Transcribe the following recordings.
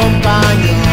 acompanham.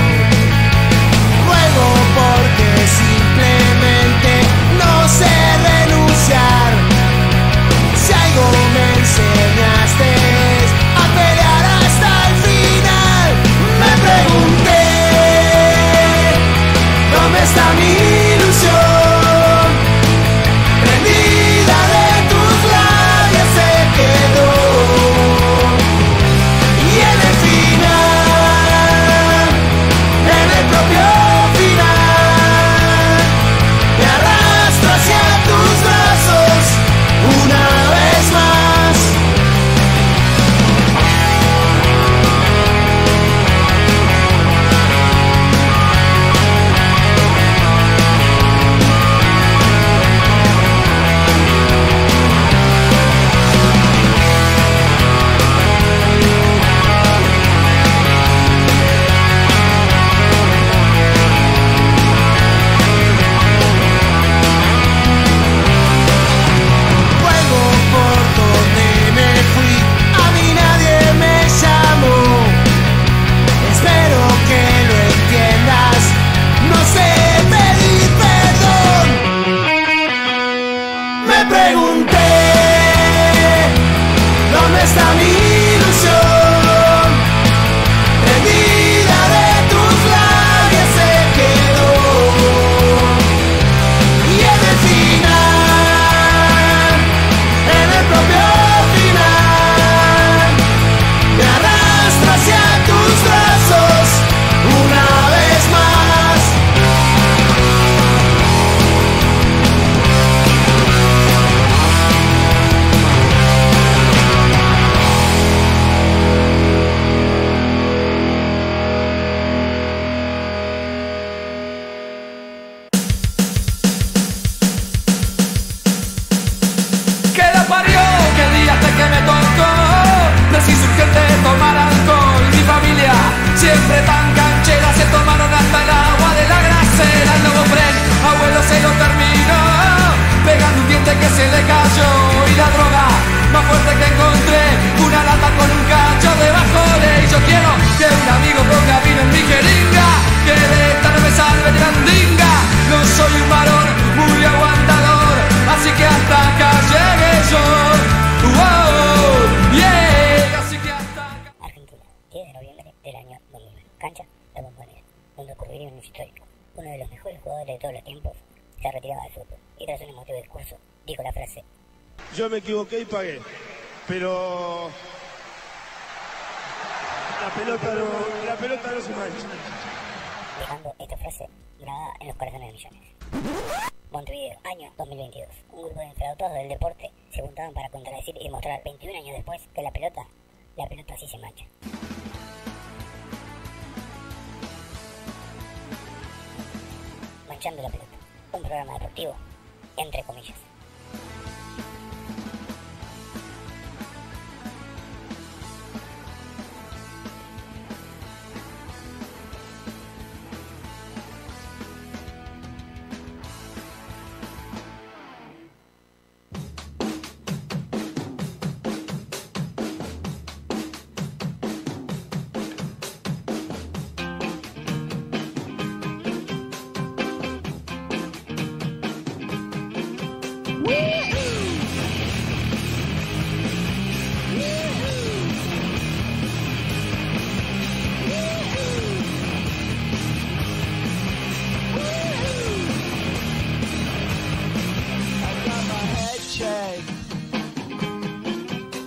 Cancha de Bombonera, donde ocurriría un histórico. Uno de los mejores jugadores de todos los tiempos se retiraba del fútbol y tras un emotivo discurso dijo la frase Yo me equivoqué y pagué. Pero. La pelota no, la pelota no se mancha. dejando esta frase grabada en los corazones de millones. Montevideo, año 2022. Un grupo de infradotados del deporte se juntaban para contradecir y mostrar 21 años después que la pelota, la pelota sí se mancha. Manchando la pelota. Un programa deportivo, entre comillas.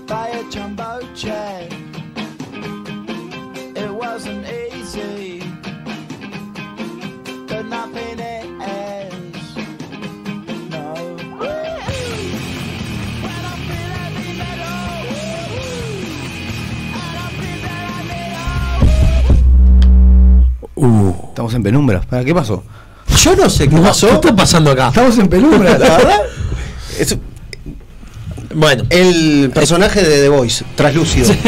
By a jumbo jet. It wasn't easy, but nothing is. No. When I feel heavy metal, and I feel that I need a- Estamos en penumbra. ¿Para qué pasó? Yo no sé qué pasó. ¿Qué está pasando acá? Estamos en penumbra, la verdad. Es Bueno, El personaje de The Voice, traslúcido.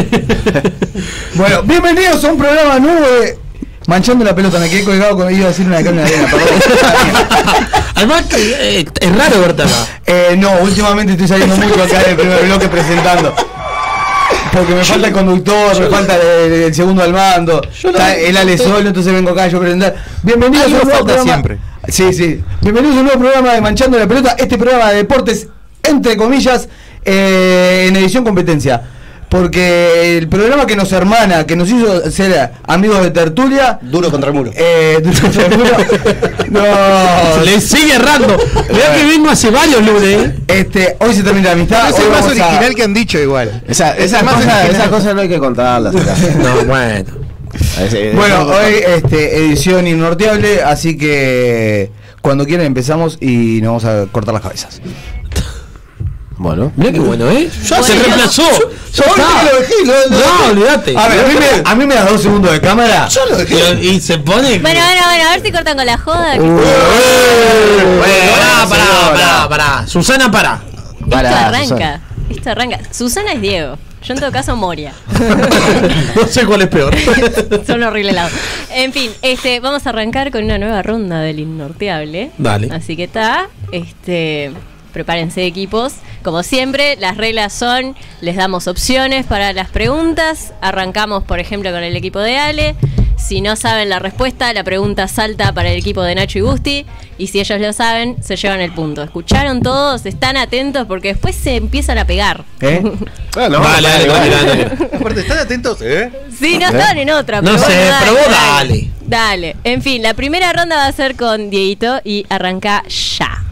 Bueno, bienvenidos a un programa nuevo de Manchando la pelota. Me quedé colgado cuando iba a decir una carne de arena, perdón. además que, eh, es raro verte acá. Eh, no, últimamente estoy saliendo mucho acá del primer bloque presentando. porque me falta el conductor, me falta el, el segundo al mando. Está el Ale solo, entonces vengo acá yo a presentar. Bienvenidos a un nuevo programa. siempre. Sí, sí. Bienvenidos a un nuevo programa de Manchando la Pelota. Este programa de deportes, entre comillas, eh, en edición competencia. Porque el programa que nos hermana, que nos hizo ser amigos de tertulia. Duro contra el muro. Eh, duro contra el muro. No. Le sigue errando. Vea que vengo hace varios lunes. ¿eh? Este, hoy se termina la amistad. es el más a- original que han dicho igual. Esa, Es esa, cosa, original. esa cosa no hay que contarlas. No, bueno. Bueno, hoy este, edición innorteable, así que cuando quieran empezamos y nos vamos a cortar las cabezas. Bueno. Mirá qué bueno, ¿eh? Ya se reemplazó. Ya Hoy está. lo dejé, lo- lo No, dejé. olvídate. A ver, a mí, me, a mí me das dos segundos de cámara. Y, y se pone. Bueno, bueno, bueno, a ver si cortan con la joda. Uh, Bueno, pará, pará, pará, pará. Susana, pará. Esto Pará, arranca. Susana. Esto arranca. Susana es Diego. Yo en todo caso Moria. No sé cuál es peor. Son horribles lados. En fin, este, vamos a arrancar con una nueva ronda del Innorteable. Dale. Así que está. Este. Prepárense equipos. Como siempre, las reglas son, les damos opciones para las preguntas. Arrancamos, por ejemplo, con el equipo de Ale. Si no saben la respuesta, la pregunta salta para el equipo de Nacho y Gusti. Y si ellos lo saben, se llevan el punto. ¿Escucharon todos? ¿Están atentos? Porque después se empiezan a pegar. ¿eh? Ah, no, Dale, dale, dale, dale, dale. dale. Aparte, están atentos, ¿eh? Sí, no estaban en otra. No pero sé, bueno, pero vos dale. Dale. En fin, la primera ronda va a ser con Dieguito y arranca ya.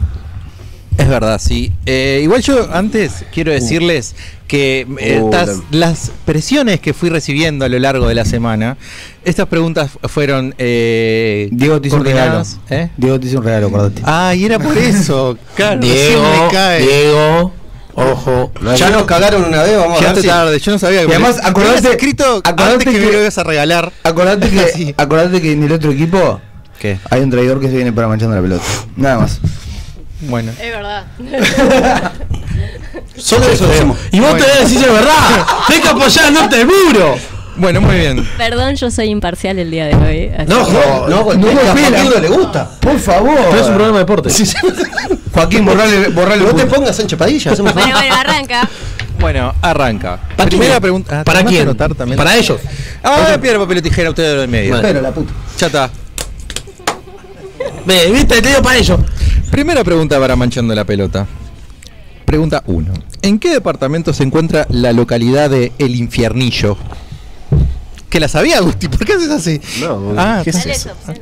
Es verdad, sí. Eh, igual yo antes quiero decirles que eh, Uh, estas- la- las presiones que fui recibiendo a lo largo de la semana, estas preguntas fueron eh, Diego te hizo un regalo. ¿eh? Diego te hizo un regalo, acordate. Ah, y era por eso. Claro, Diego, me cae. Diego, ojo. Ya nos cagaron una vez, vamos a ver si... tarde, yo no sabía que Y además, acordate- escrito acordate antes que, que- me lo ibas a regalar. Acordate que, Sí. acordate que en el otro equipo ¿Qué? hay un traidor que se viene para manchando la pelota. Nada más. Bueno. Es verdad. Solo eso decimos. Y vos Bueno. te debes decir la verdad. Tenés que apoyar norte del muro. Bueno, muy bien. Perdón, yo soy imparcial el día de hoy. así No, No, No, no, no, no le gusta. Por favor. Pero es un programa de deportes. Joaquín, borrale, borrale No te pongas Sánchez Padilla, hacemos Bueno, bueno, arranca. Bueno, arranca. ¿Para Primera quién? pregunta. Ah, ¿Para ¿te quién? Para ellos. Ah, piedra, papel o tijera, ustedes lo del medio. Bueno. Pero la puta. Ya está. Ve, viste, te digo para ellos. Primera pregunta para Manchando la Pelota. Pregunta 1. ¿En qué departamento se encuentra la localidad de El Infiernillo? Que la sabía, Gusti. ¿Por qué haces así? No, ah, ¿qué es eso? esa opción.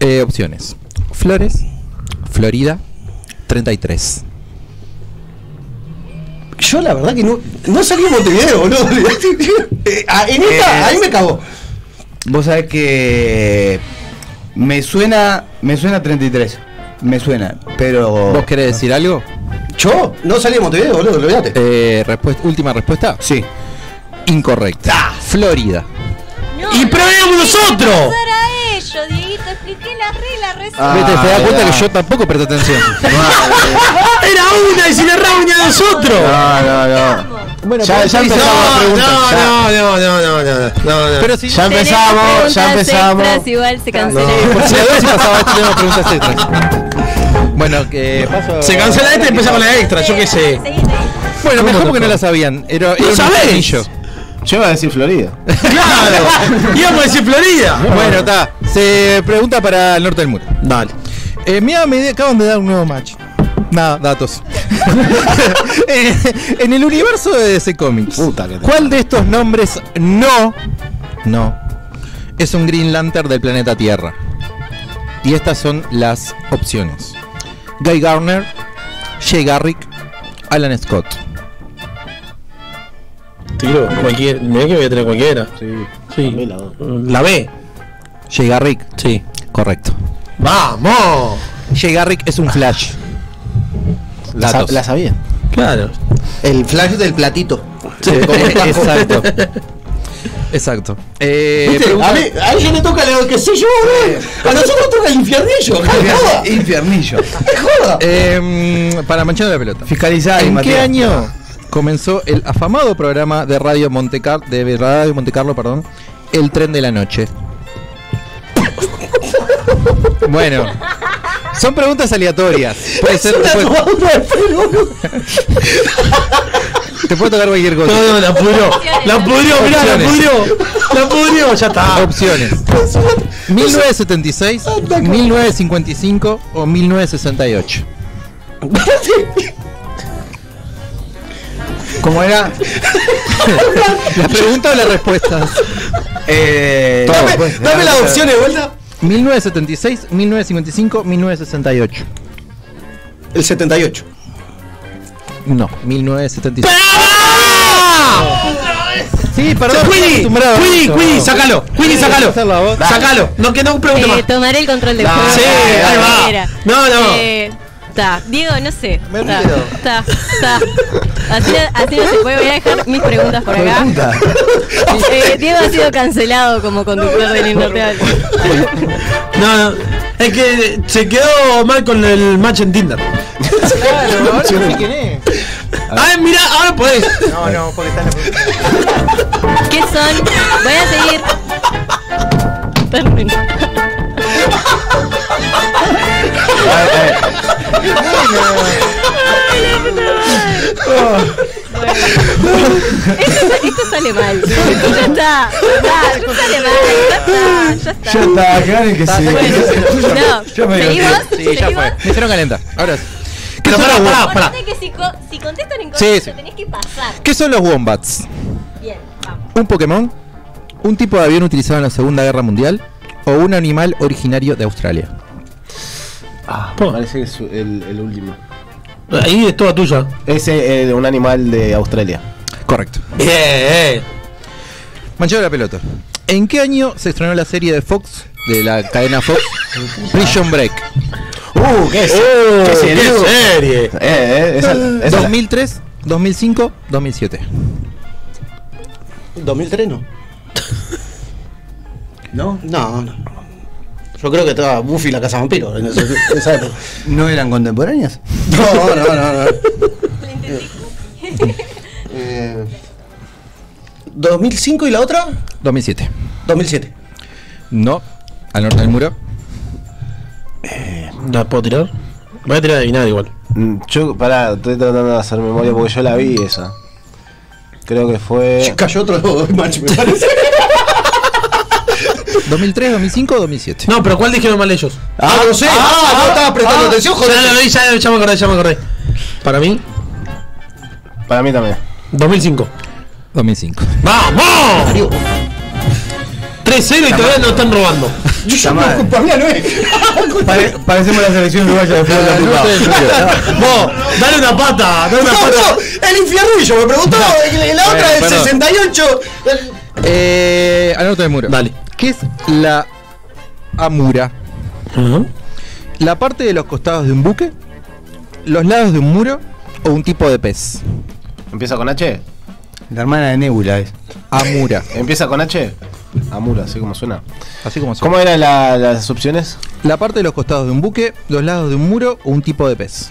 eh, opciones. Flores, Florida, 33. Yo la verdad que no, no salí en Montevideo, boludo. Eh, ah, en esta, Eh, ahí me cagó. Vos sabés que me suena, me suena 33. Me suena, pero ¿Vos querés decir algo? Yo no salí en Montevideo, boludo, olvídate. Eh, respuesta- última respuesta. sí. Incorrecta. Florida. No, Y probemos nosotros. a Dieguito. Expliqué las reglas recién. Ah, Vete, te das cuenta que yo tampoco presté atención. Era una y si le erraba una a nosotros. No, no, no. Bueno, Ya- ya empezamos no, la pregunta. No, ya. no, no, no, no, no, no, no. Pero si Ya empezamos, ya empezamos. extras, igual se cancela. por si la vez pasaba esto, tenemos preguntas extras. Bueno, que paso. Se cancela esta y empieza con la extra, yo qué sé. Bueno, mejor porque no la sabían. Era, era ¿Lo un sabés? anillo. Yo iba a decir Florida. Claro. Íbamos a decir Florida. Bueno, está. Se pregunta para el norte del muro. Dale. Eh, mira, me acaban de dar un nuevo match. Nada, datos. Eh, en el universo de DC Comics, Puta que te ¿cuál de estos nombres no, no, es un Green Lantern del planeta Tierra? Y estas son las opciones. Guy Garner, Jay Garrick, Alan Scott. Tiro, cualquier. Mirá que voy a tener cualquiera. Sí. Sí. La. La B. Jay Garrick, Sí. correcto. ¡Vamos! Jay Garrick es un Flash. La, sa- la sabía. Claro. El flash del platito. Eh, Exacto. Exacto. Eh, A, mí, a ella le toca lo que sé yo. A nosotros toca el infiernillo. Infiernillo. ¡Qué joda! Eh, para manchar la pelota. Fiscalizar. ¿En qué año comenzó el afamado programa de Radio Monte Car- de Radio Monte Carlo, perdón, El tren de la noche? bueno, son preguntas aleatorias. Puede ser, puede- Te puede tocar cualquier cosa. No, no, la pudrió. La pudrió, mirá, la pudrió. La pudrió, ya está. Opciones. 1976, 1955 o 1968. ¿Cómo era? ¿La pregunta o la respuesta? Eh, Dame, pues, dame las opciones de vuelta. 1976, 1955, 1968. El 78. No, 1976. Sí, perdón. Queenie, eso. Queenie, sácalo. Queenie, sácalo. Sácalo. No, que no pregunte Eh, más. tomaré el control del juego. Sí, ahí va. No, no. Eh, Ta, Diego, no sé. Me Ta, río. ta, ta. Así, no- así no se puede. Voy a dejar mis preguntas por acá. Eh, Diego ha sido cancelado como conductor del Innorreal. No, no. Es que se quedó mal con el match en Tinder. Claro, ahora no sé quién es. Ah, mira, ahora podés. No, no, porque está en la ¿Qué son? Voy a seguir. Termino. Esto, esto sale mal. Ya está. Ya, esto sale mal. Ya está. Ya está. Ya está, que ganen que sí. No, Ya me seguimos. Sí, ya fue. Me hicieron calentar. Ahora sí. ¿Qué Pero son pará, los si, co- si contestan en Sí, contra, sí. tenés que pasar. ¿Qué son los wombats? Bien, vamos. ¿Un Pokémon? ¿Un tipo de avión utilizado en la Segunda Guerra Mundial? ¿O un animal originario de Australia? Ah, parece que es el, el último. Ahí es toda tuya. Es eh, un animal de Australia. Correcto. Bien, eh. Manchado la pelota. ¿En qué año se estrenó la serie de Fox, de la cadena Fox, Prison Break? Uh, ¿qué? Oh, ¿Qué qué serie? serie. Eh, eh, esa, esa- 2003, 2005, 2007. 2003 no. ¿No? No, no. Yo creo que estaba Buffy la casa vampiro en, ese- en esa época. ¿No eran contemporáneas? No, no, no, no. Eh, 2005 y la otra 2007. 2007. No. Al norte del muro. ¿La puedo tirar? Voy a tirar de adivinar igual. Mm, Yo, pará, estoy tratando de hacer memoria porque yo la vi esa. Creo que fue. Cayó otro match, me parece. 2003, 2005 o 2007. No, pero ¿cuál dijeron mal ellos? Ah, no sé. Ah, no estaba prestando atención, Ya joder. lo vi, ya, ya me acordé, ya me acordé. Para mí, Para mí también. 2005. 2005. ¡Vamos! 3-0 y todavía no están robando. Yo Está no, mal. culpa mía no es. Pare- parecemos la selección uruguaya de fútbol. Norte del muro. Vos, dale una pata, dale una No, pata. no, el infiernillo me preguntó. La otra del Perdón. 68. Eh, al norte del muro. Dale. ¿Qué es la amura? ¿La parte de los costados de un buque? ¿Los lados de un muro? ¿O un tipo de pez? ¿Empieza con H? La hermana de Nebula es. Amura. ¿Empieza con H? Amura, así como suena. Así como suena. ¿Cómo eran la- las opciones? La parte de los costados de un buque, los lados de un muro o un tipo de pez.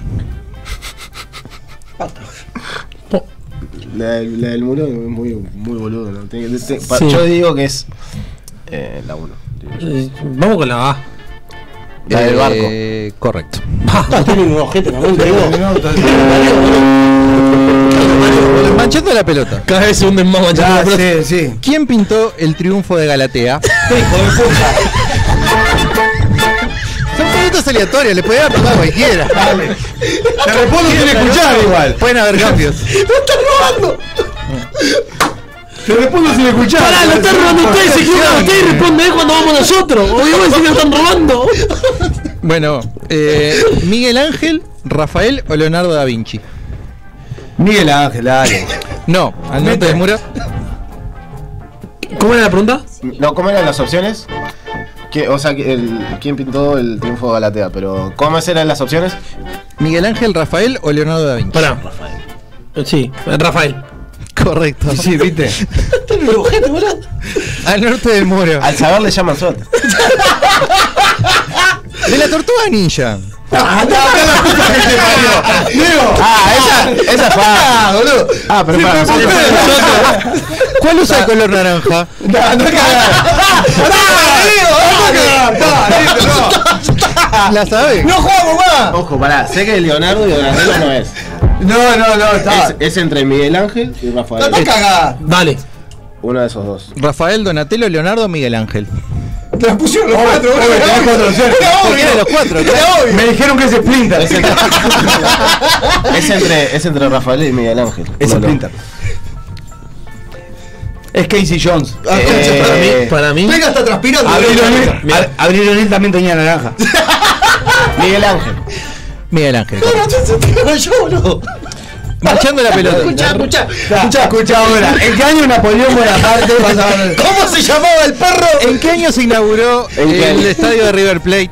La, del- la del muro es muy, muy boludo. ¿no? Tiene que- te- pa- Sí. Yo digo que es eh, la 1. Eh, Vamos con la A. La del barco. Eh, correcto. Ah, tiene un ojete también, te digo. Manchando la pelota. Cada vez se hunden más manchados. Ya, sí, sí. ¿Quién pintó el triunfo de Galatea? Son preguntas aleatorias, le podía haber tocado a cualquiera. Te respondo sin escuchar igual. Pueden haber cambios. Te respondo sin escuchar. Pará, lo están robando ustedes, se equivocan ustedes y responden cuando vamos nosotros. O que lo están robando. Bueno, eh, Miguel Ángel, Rafael o Leonardo da Vinci. Miguel Ángel, dale. No, al norte del muro. ¿Cómo era la pregunta? No, ¿cómo eran las opciones? Que, o sea, que el, ¿quién pintó el triunfo de Galatea? Pero, ¿cómo eran las opciones? Miguel Ángel, Rafael o Leonardo da Vinci. Pará. Sí, Rafael. Correcto. Sí, viste. Ojete, boludo. Al norte del muro. Al saber le llaman suerte. De la tortuga ninja. Ah, no. Diego. Ah, esa, esa fue. Ah, boludo. Ah, pero para nosotros. ¿Cuál usa el color naranja? No, no. Ah, Diego, no cagás. No, listo, no. ¿La sabe? No jugamos más. Ojo, pará, sé que Leonardo y Donatello no es. No, no, no, está. Es, es entre Miguel Ángel y Rafael. Está cagada. Dale. Uno de esos dos. Rafael, Donatello, Leonardo, Miguel Ángel. Te la pusieron los cuatro. Era ¿Por qué obvio. de los cuatro? Era obvio. Me dijeron que es Splinter. Es entre, es entre, es entre Rafael y Miguel Ángel. Es los- Splinter. Es Casey Jones. Ah, Eh, para mí. Para mí. Pega está transpirando. Abril boludo. O'Neil Ab- Abril O'Neil también tenía naranja. Miguel Ángel. Miguel Ángel. Marchando la pelota. Escucha, escucha. Escucha, escucha ahora. ¿En qué año Napoleón Bonaparte? ¿Cómo se llamaba el perro? ¿En qué año se inauguró ¿En qué el estadio de River Plate?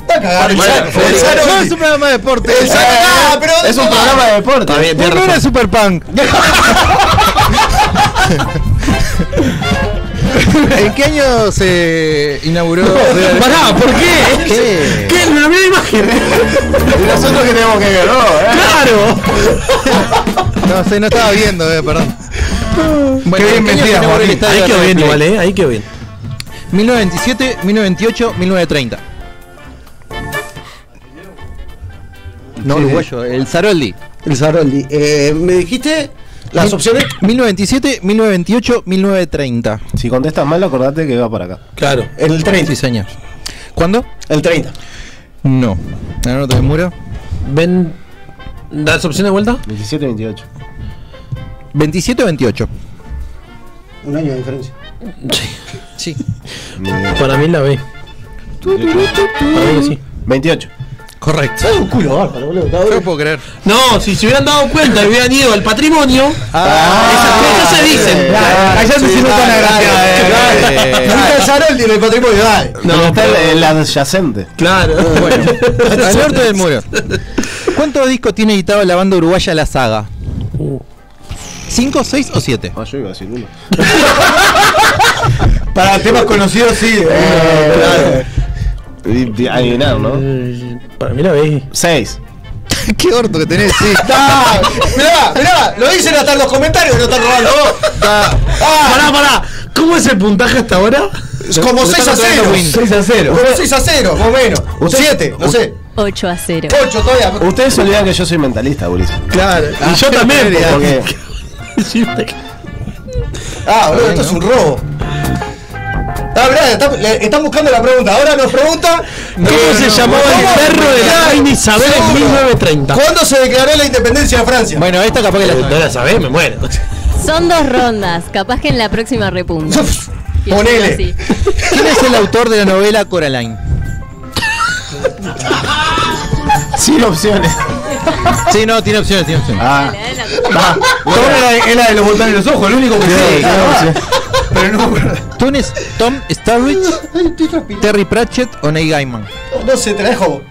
Está cagado. No es un programa de deporte. El. Ah, pero Es un programa de deporte. Está bien, No era. Super Punk. ¿En qué año se inauguró? Pará, ¿por qué? ¿Qué? ¿Qué? La misma imagen. Y nosotros que tenemos que ver, ¿no? ¿Eh? ¡Claro! No sé, no estaba viendo, eh, perdón. Bueno, Qué bien ¿en qué año se metida, inauguró el Joaquín. estadio Ahí quedó bien igual, ¿eh? Ahí quedó bien. 1927, 1928, 1930. No, Sí. uruguayo, el Zaroldi. El Saroli. Eh, ¿Me dijiste las opciones? 1927, 1928, 1930. Si contestas mal, acordate que va para acá. Claro. El 30. Sí, señor. ¿Cuándo? El 30. No. ¿La nota del muro? Ven. ¿Das opción de vuelta? 27 28. 27 o 28. Un año de diferencia. Sí. Para mí la B. Para mí que sí. 28. Correcto. Es un culo bárbaro, boludo. No lo puedo creer. No, si se hubieran dado cuenta y hubieran ido al patrimonio, esas cosas se dicen. Allá se hicieron tan agraciadas. Nunca el Saroli en el patrimonio, dale. No, está el, el adyacente. Claro. Bueno, al norte del muro. ¿Cuántos discos tiene editado la banda uruguaya La Saga? ¿Cinco, seis o siete? Ah, yo iba a decir uno. Para temas conocidos, sí. Eh, y- Adivinar, ¿no? Para mí la. 6. Qué orto que tenés, sí. Ah, mirá, mirá, lo dicen hasta en los comentarios que no están robando vos. Ah, Pará, pará. ¿Cómo es el puntaje hasta ahora? como 6 a 0. 6 a 0. Como 6 a 0, más o menos. 7, no sé. 8 a 0. 8 todavía. Ustedes se olvidan que yo soy mentalista, Ulises. Claro. Y yo también. Porque Ah, boludo, esto es un robo. Ah, mirá, está- le- están buscando la pregunta. Ahora nos pregunta. ¿Cómo se llamaba el perro de la reina Isabel en 1930? ¿Cuándo se declaró la independencia de Francia? Bueno, esta capaz que la No la sabés, me muero. Son dos rondas. Capaz que en la próxima repunta. Ponele. ¿Quién es el autor de la novela Coraline? sin opciones. Sí, no, tiene opciones, tiene opciones. Ah, es la de los botones de los ojos, el único que sé. Pero no. ¿Tú eres Tom Starrich, Terry Pratchett o Neil Gaiman? No sé, te la dejo.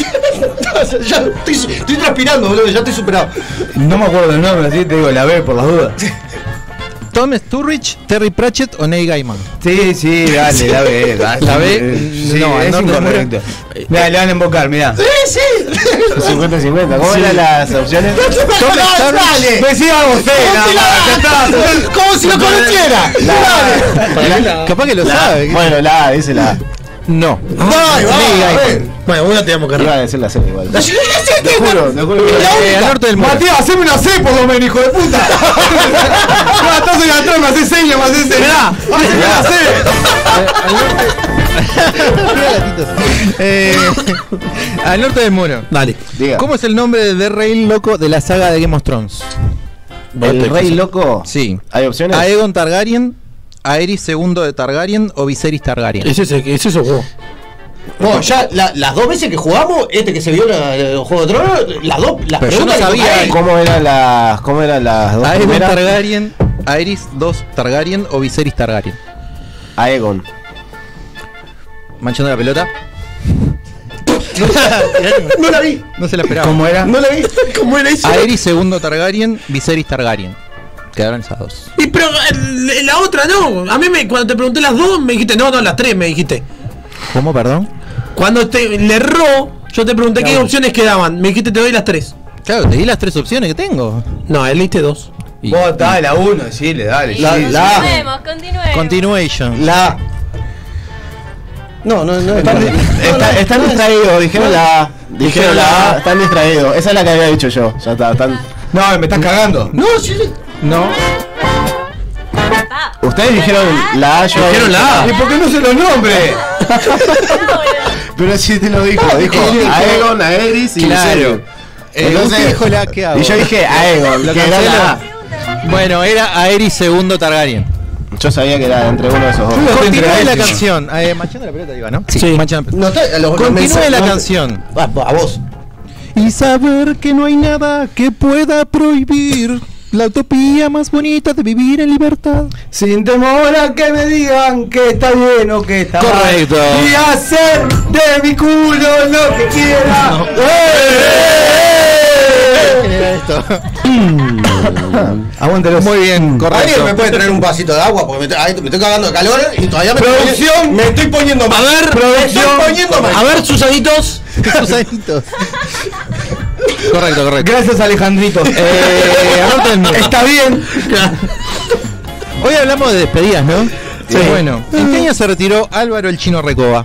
ya estoy, estoy transpirando, boludo, ya estoy superado. No me acuerdo el nombre, así te digo la B por las dudas. Tom Sturridge, Terry Pratchett o Neil Gaiman. Sí, sí, dale, la dale. La Sí, no, es incorrecto. Mirá, le van a invocar, mirá. Sí, sí. 50-50. ¿Cómo eran las opciones? Dale. Decía vos, eh. Como si lo conociera. Capaz que lo La- sabe. Bueno, la A, dice la A. No. Ay, va. Bueno, una te vamos a Iba a decir la C igual. La siguiente Te juro, te juro. Eh, norte del. Matías, haceme una C por lo menos, hijo de puta. No, estás en me haces señas, me haces señas. Haceme una C. Eh, al norte del muro. Dale. Diga. ¿Cómo es el nombre de Rey Loco de la saga de Game of Thrones? ¿El rey loco? Sí. ¿Hay opciones? ¿Aegon Targaryen, Aerys II de Targaryen o Viserys Targaryen? Es ese, es eso vos. No, ya la- las dos veces que jugamos, este que se vio la- el Juego de Tronos, las dos, las Pero yo no sabía. ¿Cómo eran las, cómo eran las dos Aegon primeras? Targaryen, Aerys II Targaryen o Viserys Targaryen. Aegon. Manchando la pelota. No la vi, No se la esperaba. ¿Cómo era? no la vi. ¿Cómo era eso? Aerys II Targaryen, Viserys Targaryen. Quedaron esas dos. Y pero eh, la otra no. A mí me, cuando te pregunté las dos, me dijiste, no, no, las tres me dijiste. ¿Cómo, perdón? Cuando te le erró, yo te pregunté qué opciones quedaban. Me dijiste, te doy las tres. Claro, te di las tres opciones que tengo. No, él diste dos. Y- Vos, dale, la 1, decile, dale. La- sí. la- Continuemos, continuemos. Continuation. La. No, no, no. Está, está, están distraídos, dijeron la A. Dijeron la A, están distraídos. Esa es la que había dicho yo. Ya está, están. No, me estás cagando. No, sí. No. Ustedes dijeron la A, yo. Dijeron la A. ¿Y por qué no se los nombre? Pero sí te lo dijo. Dijo Aegon, Aeris y Claro. Eh, Entonces- dijo la que hago. Y yo dije Aegon, ¿Lo que era la A. Bueno, era Aerys segundo Targaryen. Yo sabía que era entre uno de esos dos. Continúe la canción. Eh, manchando la pelota, iba, ¿no? Sí. manchando la pelota. No Continúe la canción. A, a vos. Y saber que no hay nada que pueda prohibir la utopía más bonita de vivir en libertad. Sin temor a que me digan que está bien o que está Correcto. mal. Y hacer de mi culo lo que quiera. ¡Eh! ¿Quién era esto? Aguántelo. Muy bien, ¿Alguien correcto. me puede traer un vasito de agua? Porque me, ay, me estoy cagando de calor y todavía me Producción. estoy, me estoy poniendo mal. A ver, me producción. estoy poniendo mal. A ver, Susanitos. Susanitos. correcto, correcto. Gracias, Alejandrito. Eh, anoten. Está bien. Hoy hablamos de despedidas, ¿no? Sí. Bueno, ¿en qué año se retiró Álvaro el Chino Recoba?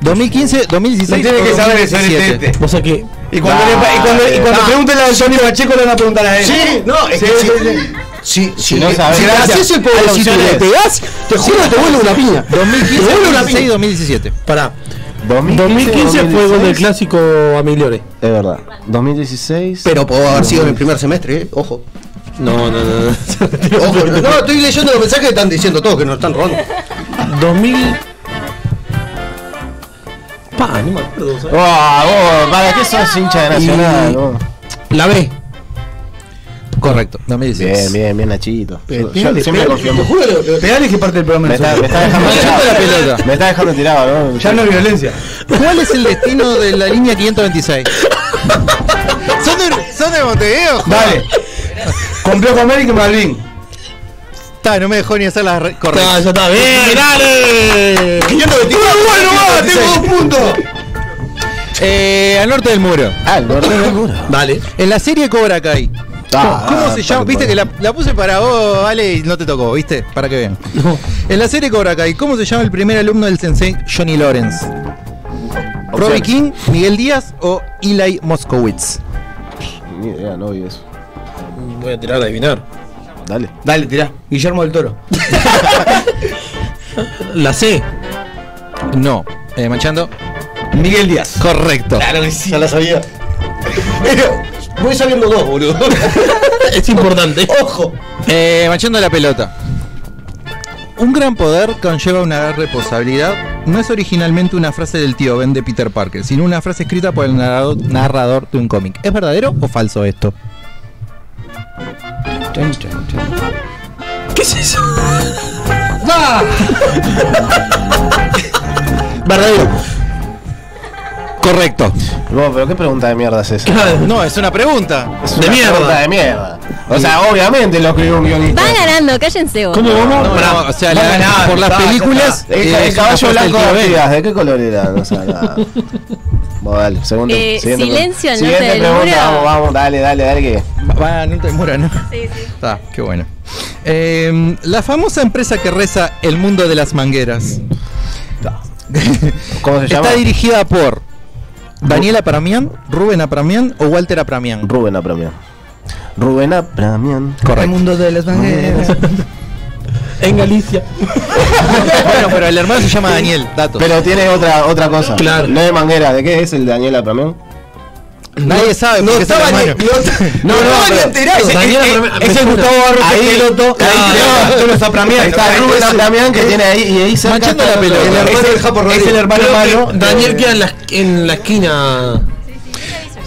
2015, 2016 No tiene o que saber eso, 2017. este. O sea que. Y cuando, le, y cuando, y cuando Ah. pregunten a Johnny Pacheco le van a preguntar a él. Sí, no, es Sí, que sí, sí. sí. Si, si, no si sabes. te Gracias. haces el Hay pobrecito y le pegás, te juro que te vuelve una piña. 2015, Te vuelve una 2016 piña. 2017. Pará. 2015, 2015 fue gol del 2016. clásico a Migliore. Es verdad. 2016. Pero puedo haber sido en el primer semestre, eh. Ojo. No, no, no. no. Ojo. No, estoy leyendo los mensajes que están diciendo todos que nos están robando. 2000. Pa, no me acuerdo. ¿sabes? Oh, vos, ¿para qué sos hincha de Nacional? Y-? La B. Correcto, 2016. Bien, bien, bien, Nachito. Yo, yo Pegale, siempre pegale, confío en te vos. juro que lo- pegale que parte del programa Me es está, me está dejando tirado. pelota. Me está dejando tirado, ¿no? Ya no es violencia. ¿Cuál es el destino de la línea 526? ¿Son de, son de Montevideo? Dale. Complejo América y Malvin. Está, no me dejó ni hacer las re- Ya, correctas. ya está bien, dale. 524. bueno, va, tengo dos puntos. Eh, al norte del muro. Ah, el norte del muro. Dale. En la serie Cobra Kai. Ah, ¿Cómo ah, se llama? Viste que la, la puse para vos, vale, y no te tocó, ¿viste? Para que vean. En la serie Cobra Kai, ¿cómo se llama el primer alumno del sensei Johnny Lawrence? ¿Robbie King, Miguel Díaz o Eli Moskowitz? Ni idea, no vi eso. Voy a tirar a adivinar. Dale. Dale, tirá. Guillermo del Toro. La C. No. Eh, manchando. Miguel Díaz. Correcto. Claro que sí. Ya la sabía. Voy sabiendo dos, boludo. Es importante. Ojo. Eh, manchando la pelota. Un gran poder conlleva una gran responsabilidad. No es originalmente una frase del tío Ben de Peter Parker, sino una frase escrita por el narrador, narrador de un cómic. ¿Es verdadero o falso esto? ¿Qué es eso? Verdadero. Correcto. No, pero qué pregunta de mierda es esa. No, es una pregunta. Es De una mierda. pregunta de mierda. O sea, obviamente lo escribió un guionista. Van ganando, cállense vos. ¿Cómo vamos? No, Pará. no, o sea, Va la- ganando, por las está, ya películas. está. El, eh, el es una caballo del blanco de tío Ben. Artigas, ¿de qué color era? No sé, nada. Bueno, dale, segundo. Eh, siguiente silencio al norte Siguiente del pregunta, muro. vamos, vamos, dale, dale, dale que. Va, no te muras, ¿no? Sí, sí. Está, qué bueno. Eh, la famosa empresa que reza El Mundo de las Mangueras ¿Cómo se llama? está dirigida por Daniel Apramián, Rubén Apramián o Walter Apramián. Rubén Apramián. Rubén Apramián. El mundo de las mangueras. En Galicia. bueno, pero el hermano se llama Daniel, dato. Pero tiene otra otra cosa. Claro. No de manguera, ¿de qué es el Daniel Apramián? Nadie sabe No el estaba ni, no, no, Ese es me Gustavo Barros Ahí- Esqueloto. ahí- lo planeando. Ahí está Rubén Apramián que tiene ahí y ahí cerca está la pelota. el hermano Es el del Japo Es el Rodríguez. hermano Creo malo. que Daniel queda en la, en la esquina.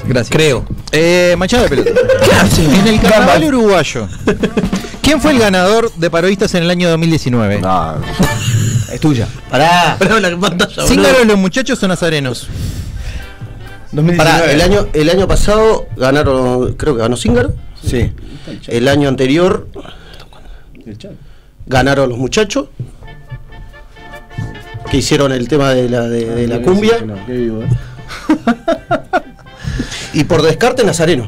Gracias. Creo. Eh, manchado de pelota. ¿Qué hace? En el carnaval uruguayo. ¿Quién fue el ganador de parodistas en el año 2019? No, Es tuya. Pará. Pará la pantalla, ¿Cíngaros boludo. los muchachos o nazarenos? 2019. Pará, el año, el año pasado ganaron, creo que ganó Zíngaro. Sí. El año anterior ganaron los muchachos que hicieron el tema de la, de, de la cumbia No, qué vivo, eh. y por descarte Nazareno.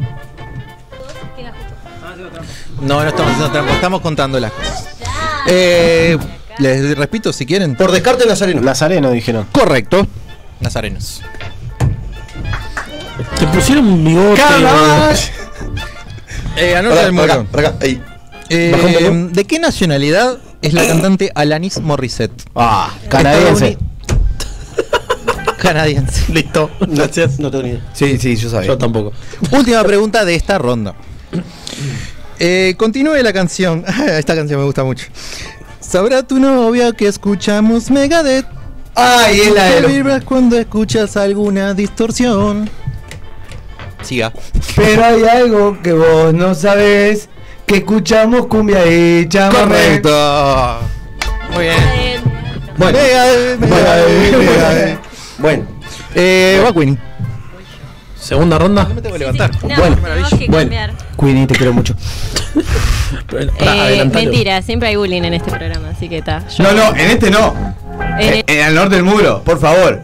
No, no estamos haciendo trampa, estamos contando las cosas. Eh, les repito si quieren. Por descarte Nazareno. Nazareno dijeron. Correcto. Nazarenos. Te pusieron un bigote. Carnaval. Eh, anota el por acá, acá, ahí. Eh. ¿De qué nacionalidad es la cantante Alanis Morissette? Ah, canadiense. Canadiense. Listo. Gracias. No tengo ni idea. Sí, sí, yo sabía. Yo tampoco. Última pregunta de esta ronda. Eh, continúe la canción. Esta canción me gusta mucho. Sabrá tu novia que escuchamos Megadeth. Ay, es la de cuando escuchas alguna distorsión. Siga. Pero hay algo que vos no sabés. Que escuchamos cumbia y chamamé. Correcto. Muy bien. Eh, Bueno, Megadeth, Megadeth, Megadeth. bueno. Eh, va Queenie. Segunda ronda. No me tengo que levantar. No, Bueno, que bueno. Queenie, te quiero mucho. Eh, mentira, siempre hay bullying en este programa, así que está. No, no, en este no. en En, en el norte del muro, por favor.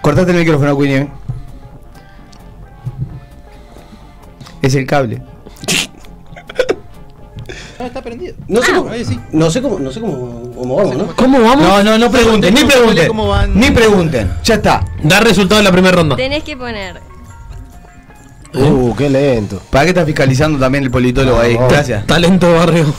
Cortate el micrófono, Queenie. Es el cable. No, está prendido. No sé Ah. cómo, no sé cómo, no sé cómo, cómo vamos, ¿no? ¿Cómo vamos? No, no, no pregunten, ni pregunten. Ni pregunten. Ya está. Da resultado de la primera ronda. Tenés que poner. Uh, qué lento. ¿Para qué está fiscalizando también el politólogo ahí? Gracias. Talento barrio.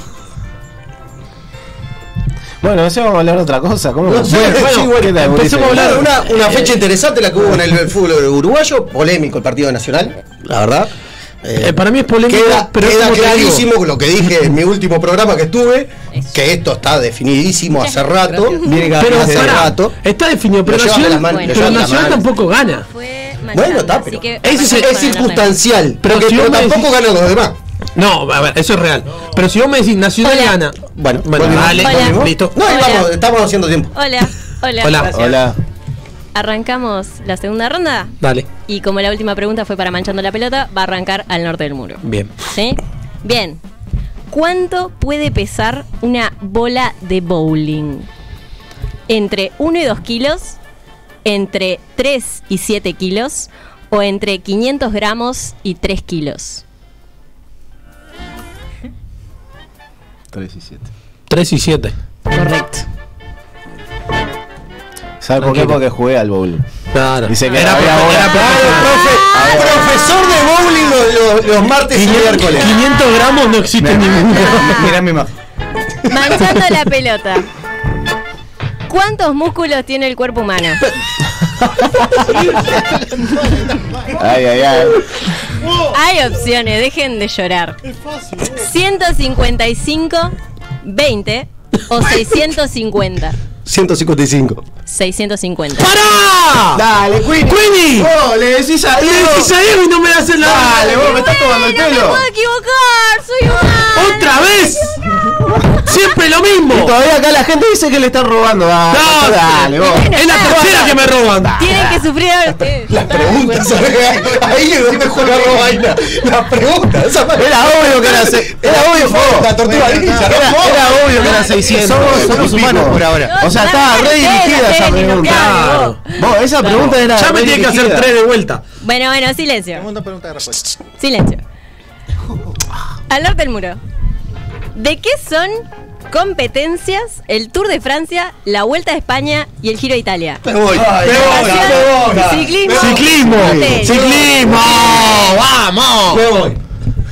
Bueno, no sé, vamos a hablar de otra cosa. ¿Cómo? No Bueno, sí, bueno, ¿qué tal, empecemos a hablar. Una, una fecha interesante la que hubo en el, el fútbol uruguayo, polémico el partido nacional, la verdad. Eh, Eh, para mí es polémico, queda, pero clarísimo lo que dije en mi último programa que estuve, que esto está definidísimo hace rato. Pero hace rato. está definido, pero Nacional, lo pero Nacional tampoco gana. Bueno, está, pero que es, circunstancial, pero, Pero que, si pero tampoco ganan los demás. No, a ver, eso es real. Pero si vos me decís Nacional Hola. gana. Bueno, Bueno, Hola. listo. No, vamos, estamos haciendo tiempo. Hola, hola. Hola. Hola. Arrancamos la segunda ronda. Dale. Y como la última pregunta fue para manchando la pelota, va a arrancar al norte del muro. Bien. ¿Sí? Bien. ¿Cuánto puede pesar una bola de bowling? ¿Entre 1 y 2 kilos? ¿Entre 3 y 7 kilos? ¿O entre 500 gramos y 3 kilos? 3 y 7. 3 y 7. Correcto. ¿Sabes por qué? Porque jugué al bowl. Claro. Dice que Era había profe- era Ah, profesional. profesor de bowling los, los- los martes y 500, miércoles. 500 gramos no existe ninguno. Mirá mi más. Manchando la pelota. ¿Cuántos músculos tiene el cuerpo humano? Ay, ay, ay. Hay opciones, dejen de llorar. 155, 20 o 650. 155. 650. ¡Para! Dale, Queen. ¡Queenie! Oh, le decís a Le Diego. decís a Diego y no me haces la. Dale, vos me estás tomando el ¡No me pelo. puedo equivocar! ¡Soy humano! ¡Otra vez! ¡Siempre lo mismo! Y todavía acá la gente dice que le están robando. Dale, No, dale, vos. Es la tercera que me roban. Tienen que sufrir ahora ustedes. Las preguntas, ahí es donde juega Robaina. Las preguntas, Era obvio que era era obvio. La tortuga Era, obvio que era 600. Somos, somos humanos por ahora. O sea, estaba re dirigida esa pregunta. Claro. Vos, esa pregunta era. Ya me tiene que hacer tres de vuelta. Bueno, bueno, silencio. Segunda pregunta de respuesta. Silencio. Al norte del muro. ¿De qué son competencias el Tour de Francia, la Vuelta a España y el Giro de Italia? Me voy. Ay, Me voy. Natación, Me voy. Ciclismo. ¡Ciclismo! hotel. ¡Ciclismo! ¡Vamos! Me voy.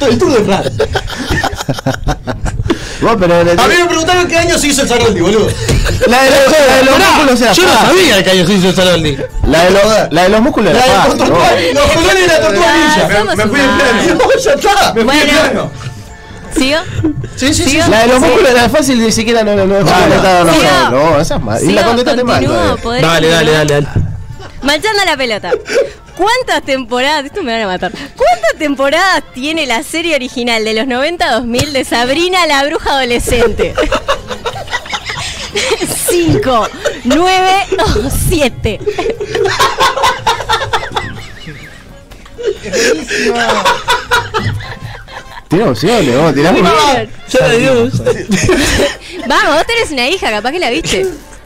El Tour de Francia. Vos, pero. A mí me preguntaron qué año se hizo el Saroldi, boludo. La de los, la de los músculos era yo no sabía que año se hizo el Saroldi. La de los, la de los músculos La era de fácil. tortuga, vos. los colores de la tortuga ninja. Me fui en plano. No, ya está. Me fui Bueno. en plano. ¿Sigo? Sí, sí, sí. La de los músculos era fácil, ni siquiera no, no, no, no, no, Sigo. no, no, esa es mal. Y la contestaste mal. continúo, todavía. ¿podés Dale, dale, dale, dale. Manchando la pelota. ¿Cuántas temporadas? Esto me van a matar. ¿Cuántas temporadas tiene la serie original de los 90-2000 de Sabrina la bruja adolescente? ¿Cinco, nueve o siete? Tiene opciones, vos. Ya Dios. Vamos, vos tenés una hija, capaz que la viste.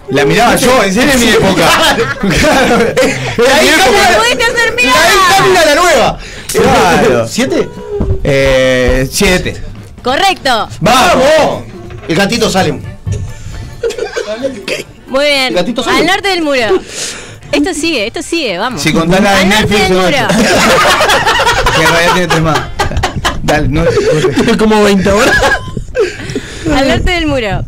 La miraba yo, en serio en mi época. Claro. ¡La pudiste hacer camina la nueva. Claro. ¿Siete? Eh, siete. Correcto. ¡Vamos! El gatito Salem. Muy bien. Gatito Al norte del muro. Esto sigue, esto sigue, vamos. Si contás la de Al norte Netflix, del no muro. Que en realidad tiene tres más. Dale, no. Tiene como 20 horas. Al norte del muro.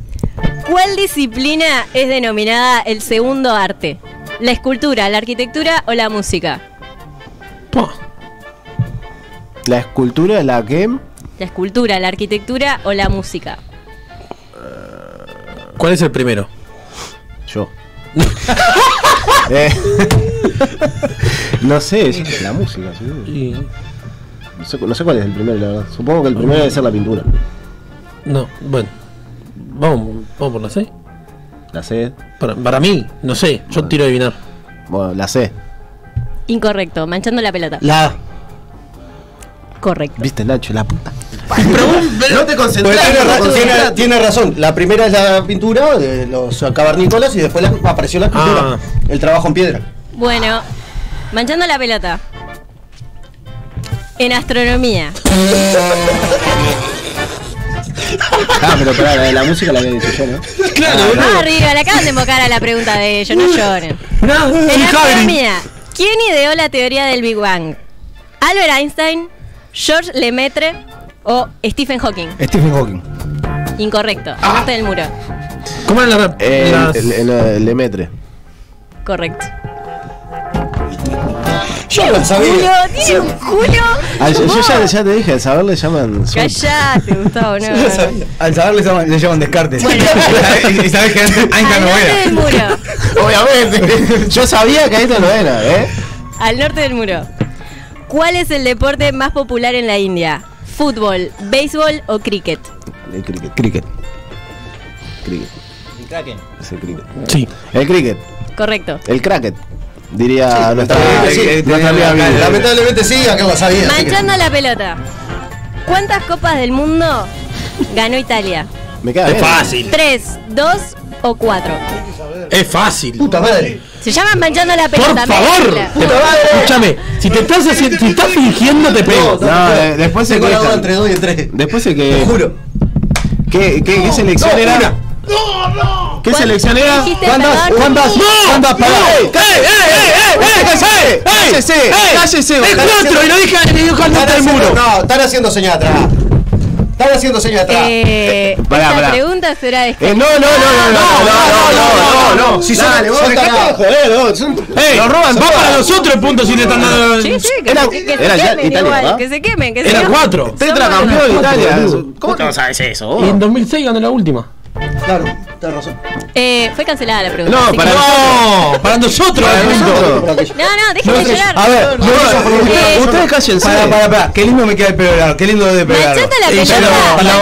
¿Cuál disciplina es denominada el segundo arte? ¿La escultura, la arquitectura o la música? La escultura, la que. La escultura, la arquitectura o la música. ¿Cuál es el primero? Yo. Eh, no sé, es la música, sí. No sé, no sé cuál es el primero, la verdad. Supongo que el primero debe ser la pintura. No, bueno. Vamos, vamos por la C. La C. Para, para mí, no sé, yo tiro a adivinar. Bueno, la C. Incorrecto, manchando la pelota. La A. Correcto. Viste, Nacho, la puta. No te concentras. Tiene, ra- tiene- tiene razón. La primera es la pintura de los cavernícolas y después la- apareció la escultura. Ah. El trabajo en piedra. Bueno, manchando la pelota. En astronomía. Ah, pero pará, la de la música la había dicho yo, ¿no? Ah, arriba, le acaban de invocar a la pregunta de ellos, no lloren. No, En astronomía, ¿quién ideó la teoría del Big Bang? ¿Albert Einstein, George Lemaitre o Stephen Hawking? Stephen Hawking. Incorrecto, al norte del muro. ¿Cómo era la, El, las- el, el- el Lemaitre. Correcto. Yo lo Julio, sabía. tiene un culo. Ah, yo, ya, ya te dije, al saber le llaman. Callate, Gustavo, no. Al saber le llaman, le llaman descartes. y sabes que Al no norte era. del muro. Obviamente. Yo sabía que ahí no lo era, ¿eh? Al norte del muro. ¿Cuál es el deporte más popular en la India? ¿Fútbol, béisbol o cricket? El cricket. Cricket. Cricket. Es el cricket. Sí. El cricket. Correcto. El cracket. Diría nuestra, sí, sí, nuestra amiga Vivi. Lamentablemente sí, acá lo sabía. que- Manchando la pelota. ¿Cuántas copas del mundo ganó Italia? Me queda Es bien. fácil. ¿Tres, dos o cuatro? Es fácil. Puta madre. Se llaman manchando la Por pelota. favor. mezcla. Escúchame, si te estás haciendo, si estás fingiendo te pego. No, después se quejan. entre dos y tres. Después se Te que. juro. ¿Qué, qué, qué selección no, era? una. ¿Qué ¿Cuántas selección era? ¿Cuántas? ¿Cuántas? ¿Cuántas? ¡Eh, eh, eh, eh! ¡Cállese! ¡Cállese! ¡Cállese! Es cuatro y lo dije del haciendo, muro. no, están haciendo señal atrás. Están haciendo señal atrás. Eh, Pará, pará. pregunta será Eh, de no, no, no, no, no, no, no, no, no. Si son- Dale, vos son de joder. Son- ¡Ey! Lo roban va para nosotros el punto si le están dando. Sí, sí, que, Era- se, que se era ya quemen Italia, igual, ¿va? que se quemen, que se Era quemen. cuatro. Tetracampeón de Italia. ¿Cómo no sabes eso? Y en 2006 ganó la última. Claro, tenés razón. Eh, fue cancelada la pregunta. No, para que- No, para nosotros Para nosotros. No, no, déjenme llorar. A ver, yo- Eh, Ustedes cállense. Para, para, para. Qué lindo me queda el pelo largo. Qué lindo de pelo largo. La pelota, no, la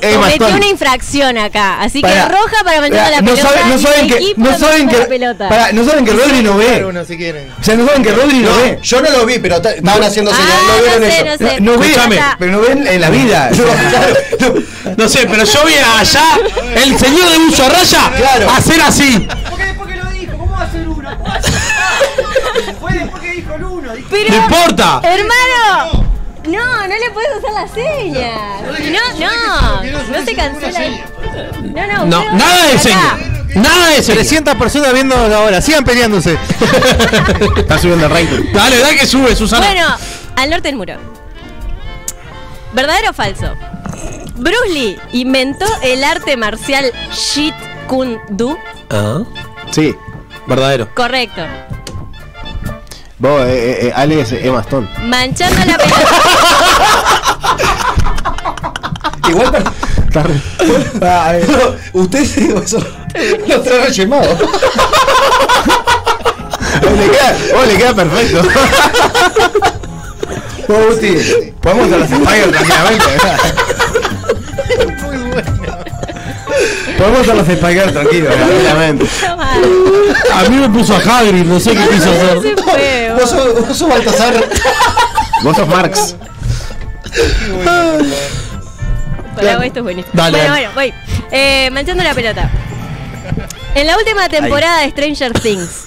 la cometió una infracción acá, así que roja para manchando Pará, la no pelota. no saben que, no saben que, la pelota. pará, no saben que Rodri no ve. O sea, no saben que Rodri no ve. Yo no lo vi, pero ta- estaban haciendo señal. Ah, No no vieron eso. no. No, no ve, pero no ven en la vida. No sé, pero yo vi allá el señor de buzo a raya Claro. hacer así. Pero, No importa. hermano, no, no le puedes hacer la seña. Si no, no, no se cancela. No, no, No, nada de seña. Nada de seña. 300 personas viendo ahora, sigan peleándose. Está subiendo el ranking. Dale, dale que sube, Susana. Bueno, al norte del muro. ¿Verdadero o falso? Bruce Lee inventó el arte marcial Jeet Kune Do. Ah, Sí. verdadero. Correcto. Vos, eh, eh, Alex Emma Stone. Manchando la pelota. Igual Está re- Ah, a ver. No, usted se eso. Lo trae rellemado. Vos le queda, le queda perfecto. Vos, Gusti, podemos hacer las Spider tranquilamente. Podemos hacer los Spider tranquilos. Tranquilamente. A mí me puso a Hagrid, no sé qué quiso hacer. fue, Vos sos, vos sos Baltasar. Vos sos Marx. Pará, esto es buenísimo. Dale, bueno, bueno, voy. Eh, manchando la pelota. En la última temporada de Stranger Things,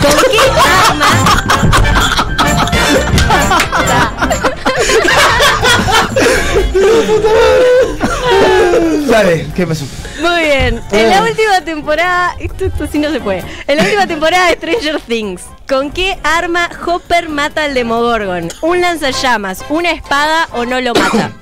¿con qué arma? Dale, ¿qué pasó? Muy bien. En la última temporada. Esto, esto sí no se puede. En la última temporada de Stranger Things, ¿con qué arma Hopper mata al Demogorgon? ¿Un lanzallamas, una espada o no lo mata?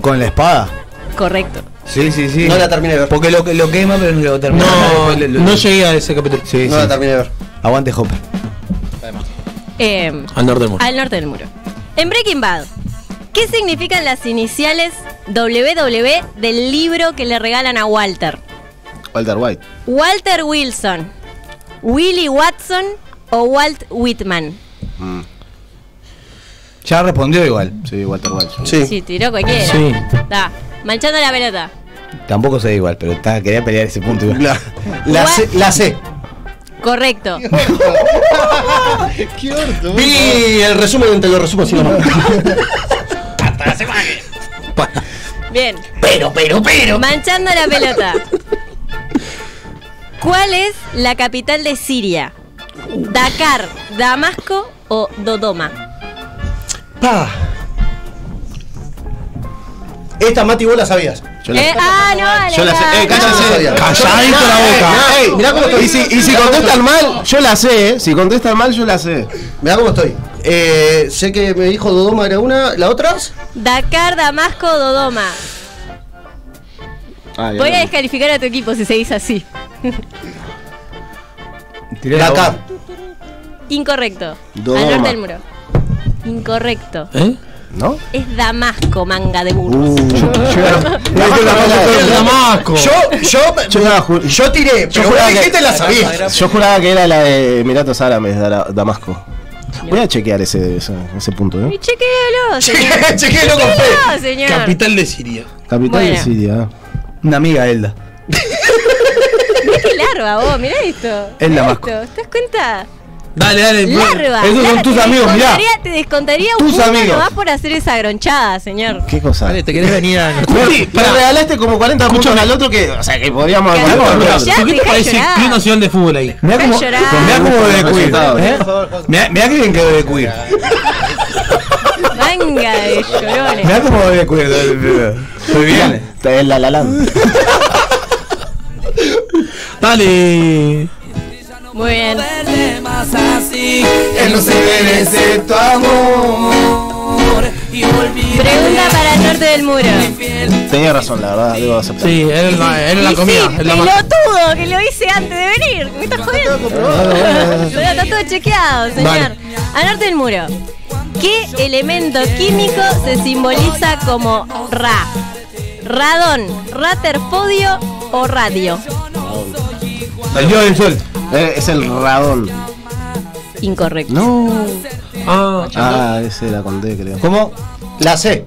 ¿Con la espada? Correcto. Sí, sí, sí. No la terminé de ver. Porque lo, lo quema, pero no lo termina. No, no llegué a ese capítulo. Sí, No sí. la terminé de ver. Aguante Hopper. Eh, Al norte del muro. al norte del muro. En Breaking Bad, ¿qué significan las iniciales WW del libro que le regalan a Walter? Walter White. Walter Wilson, Willie Watson o Walt Whitman. Mm. Ya respondió igual. Sí, Walter White. Sí. Sí, tiró cualquiera. Sí. Da, manchando la pelota. Tampoco sé igual, pero está, quería pelear ese punto igual. La, la, sé, la sé. Correcto. Qué orto. Vi el resumen, te lo resumo así nomás. Bien. Pero, pero, pero. Manchando la pelota. ¿Cuál es la capital de Siria? Dakar, Damasco o Dodoma. Pa. Esta Mati vos la sabías. Yo la- Eh, ah, no, vale. Yo la sé. Eh, no. cállate. Calladito la boca. Ey, mirá cómo estoy. Y si, y si contestan mal, yo la sé, ¿eh? Si contestan mal, yo la sé. Mirá cómo estoy. Eh, sé que me dijo Dodoma era una, ¿la otra? Dakar, Damasco, Dodoma. Ah, Voy a descalificar a tu equipo si seguís así. Dakar. Incorrecto. Dodoma. Al norte del muro. Incorrecto. ¿Eh? ¿No? Es Damasco, manga de burros. Uh. El Damasco. Yo, yo, Yo juraba, ju- yo tiré, pero que- dijiste la sabías. yo juraba que era la de Emiratos Árabes, Damasco. Voy a chequear ese, ese, ese punto, ¿eh? chequéalo, señor. Chequéalo con fe. Chequéalo, señor. Capital de Siria. Capital de. Siria. Una amiga, Elda. Mirá qué larva vos, mirá esto. Es Mirá Damasco. esto, ¿Te das cuenta? Dale, dale. Larva. Esos son tus te amigos, mirá. Te descontaría un Tus punto amigos. nomás por hacer esa gronchada, señor. ¿Qué cosa? Dale, ¿te querés venir a Sí, pero regalaste como 40 puntos al otro que, o sea, que podríamos Carajo, haber pero ganado. ya ¿Por qué te de parece llorar. Club Nacional de Fútbol ahí? Mirá llorar. mirá cómo de queer. ¿eh? Mirá, que bien quedó de queer. Manga de llorones. Mirá cómo de queer. Muy bien. Está en la la. Dale. Muy bien. Verte más así. Él no se merece tu amor. Y olvidar Pregunta para el norte del muro. Tenía razón, la verdad, debo aceptar. Sí, él la, él la comida. sí, la pelotudo, que lo hice antes de venir. ¿Me estás jodiendo? Pero está todo chequeado, señor. Vale. Al norte del muro. ¿Qué elemento químico se simboliza como Ra? ¿Radón, Raterpodio o radio? El del sol. Eh, es el radón. Incorrecto. No. Ah, Ah, ese era con D, creo. ¿Cómo? La sé.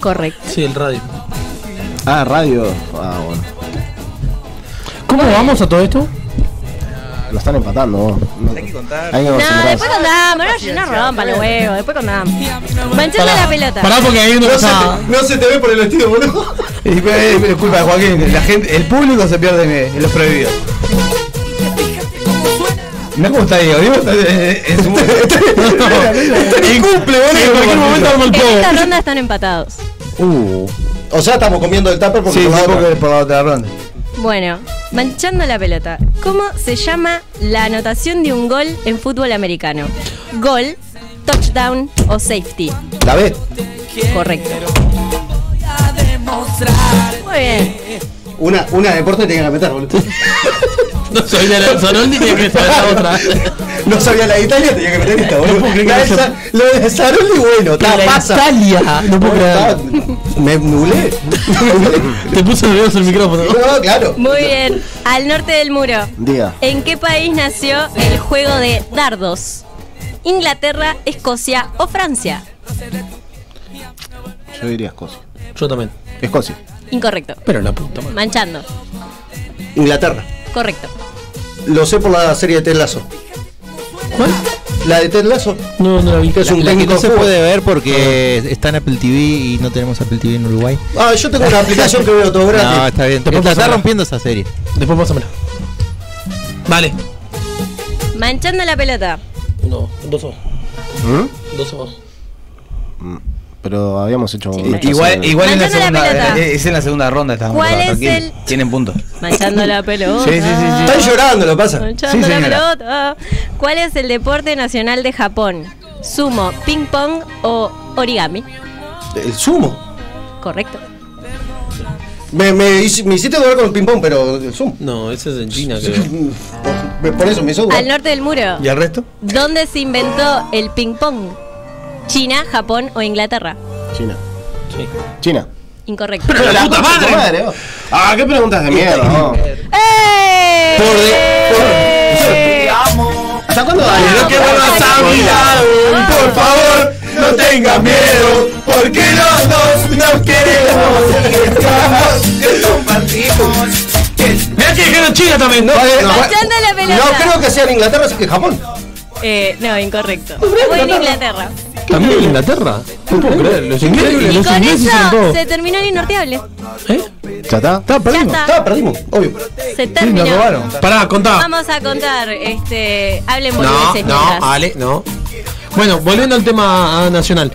Correcto. sí, el radio. Ah, radio. Ah, bueno. ¿Cómo vamos a todo esto? Lo están empatando. vos. No. Hay que contar. Hay que No, después contamos, no, no rompa los huevos, después contamos. Manchando la pelota. Pará porque hay uno que está. No se te ve por el vestido, boludo. Es culpa de Joaquín. La gente, el público se pierde en, en los prohibidos. Cómo está Diego. Diego está en, en su En cumple, En cualquier momento arma el En esta pogo. ronda están empatados. Uh. O sea, estamos comiendo el tupper porque Sí, por la sí, otra. porque por la otra ronda. Bueno, manchando la pelota. ¿Cómo se llama la anotación de un gol en fútbol americano? Gol, touchdown o safety. La ve. Correcto. demostrar. Muy bien. Una, una de deporte tenía que meter, boludo. No soy de la que estar la otra. No sabía la de Italia, tenía que meter esta, boludo. La de Sa- Lo de Saroli, bueno, está, La pasa. Italia. No puedo creer. Me nublé. Te puse nervioso el micrófono. No, claro. Muy bien. Al norte del muro. Diga. ¿En qué país nació el juego de dardos? ¿Inglaterra, Escocia o Francia? Yo diría Escocia. Yo también. Escocia. Incorrecto. Pero la puta madre. Manchando. Inglaterra. Correcto. Lo sé por la serie de Ted Lasso. ¿Cuál? La de Ted Lasso. No, no la vi. Que es un La que no se puede ver porque está en Apple TV y no tenemos Apple TV en Uruguay. Ah, yo tengo una aplicación que veo todo gratis. No, está bien. Después Está, rompiendo esa serie. Después pásamela. Vale. Manchando la pelota. No, dos ojos. ¿Mm? Dos ojos. Pero habíamos hecho muchas Igual, igual en la segunda, eh, es en la segunda ronda estamos. ¿Cuál es el- Tienen puntos. Manchando la pelota. Sí, sí, sí, sí. Están llorando, lo pasa. Manchando Sí, la pelota. ¿Cuál es el deporte nacional de Japón? ¿Sumo, ping pong o origami? El sumo. Correcto. Me, me, hice- me hiciste dudar con el ping-pong, pero el sumo. No, ese es en China, creo. Por eso me hizo dudar. Al norte del muro. ¿Y el resto? ¿Dónde se inventó el ping pong? ¿China, Japón o Inglaterra? China. China. Incorrecto. Pero la puta madre. vos. Ah, qué preguntas de mierda. vos. ¡Eh! ¿Hasta cuándo hay? Quiero que vuelvas a mi lado, por favor, no tengas miedo, porque los dos nos queremos y estamos que compartimos. Mirá que dijeron China también, ¿no? Manchando la pelota. No creo que sea en Inglaterra, sino que en Japón. Eh, no, incorrecto. Fue en Inglaterra. ¿También en Inglaterra? No puedo creer. Los ingleses, Y los con ingleses eso todo. se terminó el inorteable. ¿Eh? ¿Ya está? Está, perdimos. Ya está. Ah, perdimos, obvio. Se Sí, terminó. nos robaron. Pará, contá. Vamos a contar, este, hablen No, no. Ale, no. Bueno, volviendo al tema ah, nacional.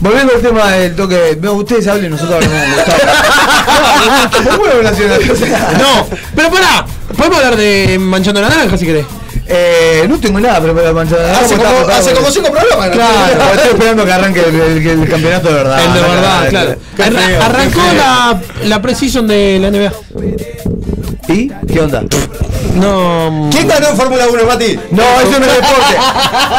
Volviendo al tema del toque, no, ustedes hablen, nosotros hablamos con Gustavo. ¿Cómo es nacional? O sea, No, pero pará. Podemos hablar de manchando la naranja si querés. Eh, no tengo nada, pero para. Hace como, hace como cinco programas. ¿no? Claro, estoy esperando que arranque el, el- el campeonato de verdad. El de verdad, claro. Qué Arra- feo, arrancó la, la precision de la NBA. ¿Y? ¿Qué onda? No. ¿Quién ganó en Fórmula 1, Mati? No, eso no es deporte.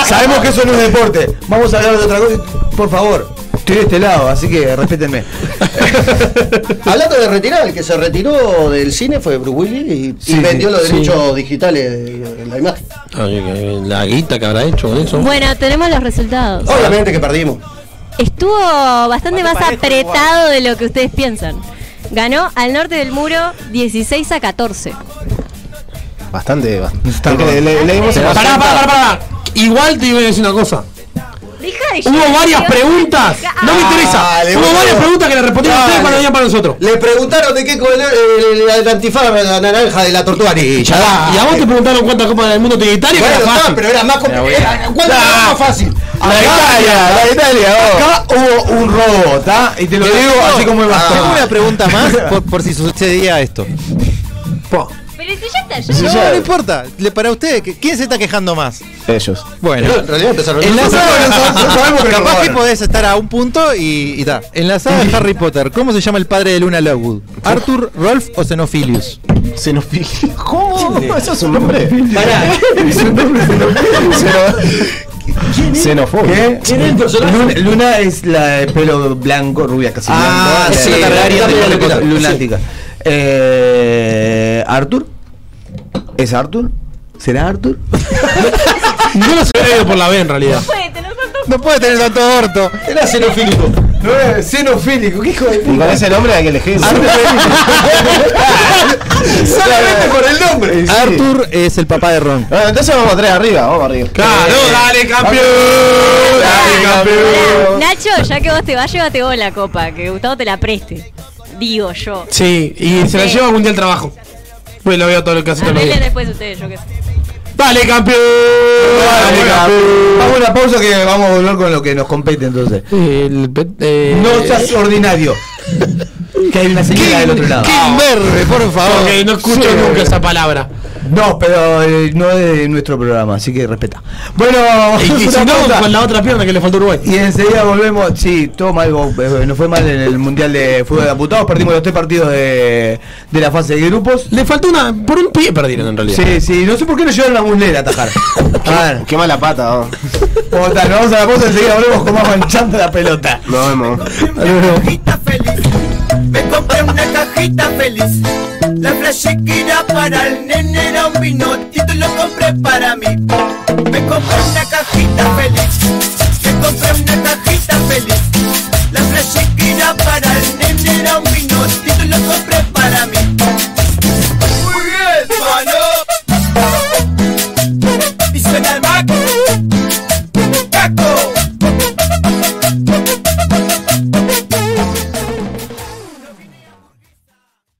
Sabemos que eso no es deporte. Vamos a hablar de otra cosa. Por favor, estoy de este lado, así que respétenme. Hablando de retirar, el que se retiró del cine fue Bruce Willis y, vendió los sí. derechos digitales de, la imagen. Que La guita que habrá hecho con eso. Bueno, tenemos los resultados. Obviamente que perdimos. Estuvo bastante más apretado de lo que ustedes piensan. Ganó al norte del muro 16 a 14. Bastante. ba- Está Porque le- le- Pará, pará, pará, pará. Igual te iba a decir una cosa. Deja de Hubo varias preguntas. No me interesa. Dale, Hubo varias preguntas que le respondieron ustedes cuando venían para nosotros. Le preguntaron de qué color el, el, el antifaz la naranja de la tortuga ninja. Y a vos te preguntaron cuántas copas del mundo tiene Italia, que Bueno, era está, fácil. pero era más complicado. ¿Cuánto era más fácil? La Italia, la Italia. Acá hubo un robo, ¿está? Y te lo digo así como el bastón. Tengo una pregunta más por, por si sucedía esto. Po. Pero si ya está, ya No, no importa. Le- Para usted, ¿quién se está quejando más? Ellos. Bueno. En realidad empezaron En la No saga, sabemos que nos capaz que podés estar a un punto y, y ta. En la saga de Harry Potter, ¿cómo se llama el padre de Luna Lovegood? ¿Arthur, Rolf o Xenophilius? Xenofilia. ¿Cómo? ¿Eso es un nombre? Xenofobia. ¿Qué? ¿Quién es el personaje? Luna, Luna es la de pelo blanco, rubia, casi Ah, blanco. sí, la la de Targaryen, pelo sí. lunática. Eh, ¿Arthur? ¿Es Arthur? ¿Será Arthur? No lo hubiera ido por la B en realidad. puede tener tanto- No puede tener tanto orto. Era xenofílico. No es xenofílico, ¿qué hijo de Y puta? con ese nombre hay que elegir. Solamente por el nombre. Arthur es el papá de Ron. Bueno, entonces vamos a tres arriba, vamos arriba. Claro, dale campeón. Dale campeón. Nacho, ya que vos te vas, llévate vos la copa, que Gustavo te la preste. Digo yo. Sí, y se la Sí. lleva a Mundial Trabajo. Pues lo veo todo todos los Arreglen días. después ustedes, yo qué sé. Dale campeón. Dale campeón. Vamos a una pausa que vamos a volver con lo que nos compete entonces. El eh, No seas ordinario. Que hay una señora del otro lado. Kim Verde, por favor. Porque no escucho Sí. nunca esa palabra. No, pero eh, no es de nuestro programa, así que respeta. Bueno, Y, y una si no, pausa. con la otra pierna que le faltó a Uruguay. Y enseguida volvemos. Sí, todo mal. eh, Nos fue mal en el Mundial de Fútbol de Amputados. Perdimos los tres partidos de, de la fase de grupos. Le faltó una. Por un pie perdieron en realidad. Sí, sí. No sé por qué no llevaron la muslera a atajar. A ver, Qué mala pata, nos vamos a la pausa. Enseguida volvemos con más manchando la pelota. Nos vemos. Me compré una cajita feliz. La flashequera para el nene era un vinotito y tú lo compré para mí. Me compré una cajita feliz. Me compré una cajita feliz. La flashequera para el nene era un vino y tú lo compré